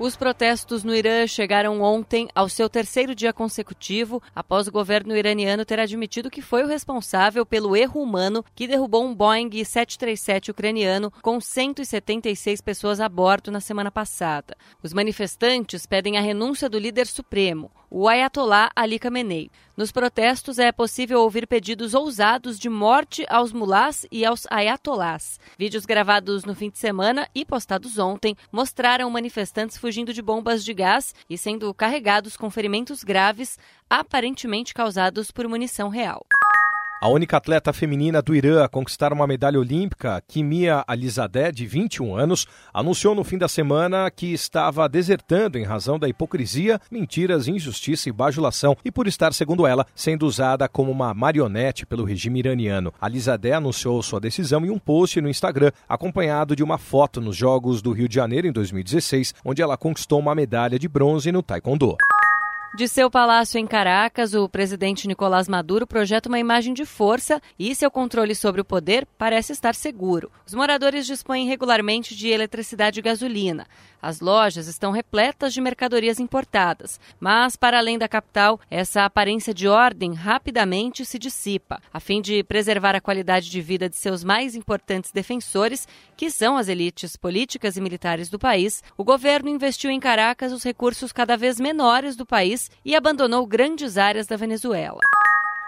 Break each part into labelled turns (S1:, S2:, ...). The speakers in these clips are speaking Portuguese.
S1: Os protestos no Irã chegaram ontem ao seu terceiro dia consecutivo, após o governo iraniano ter admitido que foi o responsável pelo erro humano que derrubou um Boeing 737 ucraniano com 176 pessoas a bordo na semana passada. Os manifestantes pedem a renúncia do líder supremo, o Ayatollah Ali Khamenei. Nos protestos é possível ouvir pedidos ousados de morte aos mulás e aos ayatollahs. Vídeos gravados no fim de semana e postados ontem mostraram manifestantes fugindo de bombas de gás e sendo carregados com ferimentos graves, aparentemente causados por munição real.
S2: A única atleta feminina do Irã a conquistar uma medalha olímpica, Kimia Alizadeh, de 21 anos, anunciou no fim da semana que estava desertando em razão da hipocrisia, mentiras, injustiça e bajulação e por estar, segundo ela, sendo usada como uma marionete pelo regime iraniano. Alizadeh anunciou sua decisão em um post no Instagram, acompanhado de uma foto nos Jogos do Rio de Janeiro em 2016, onde ela conquistou uma medalha de bronze no Taekwondo.
S1: De seu palácio em Caracas, o presidente Nicolás Maduro projeta uma imagem de força e seu controle sobre o poder parece estar seguro. Os moradores dispõem regularmente de eletricidade e gasolina. As lojas estão repletas de mercadorias importadas, mas para além da capital, essa aparência de ordem rapidamente se dissipa, a fim de preservar a qualidade de vida de seus mais importantes defensores, que são as elites políticas e militares do país. O governo investiu em Caracas os recursos cada vez menores do país país e abandonou grandes áreas da Venezuela.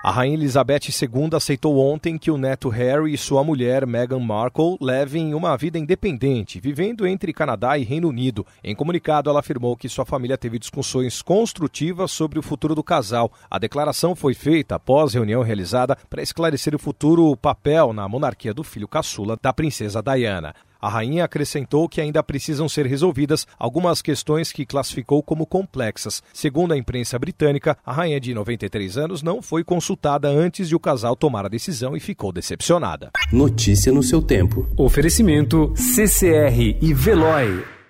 S2: A Rainha Elizabeth II aceitou ontem que o neto Harry e sua mulher Meghan Markle levem uma vida independente, vivendo entre Canadá e Reino Unido. Em comunicado, ela afirmou que sua família teve discussões construtivas sobre o futuro do casal. A declaração foi feita após reunião realizada para esclarecer o futuro papel na monarquia do filho caçula da princesa Diana. A rainha acrescentou que ainda precisam ser resolvidas algumas questões que classificou como complexas. Segundo a imprensa britânica, a rainha de 93 anos não foi consultada antes de o casal tomar a decisão e ficou decepcionada.
S3: Notícia no seu tempo.
S4: Oferecimento CCR e Veloy.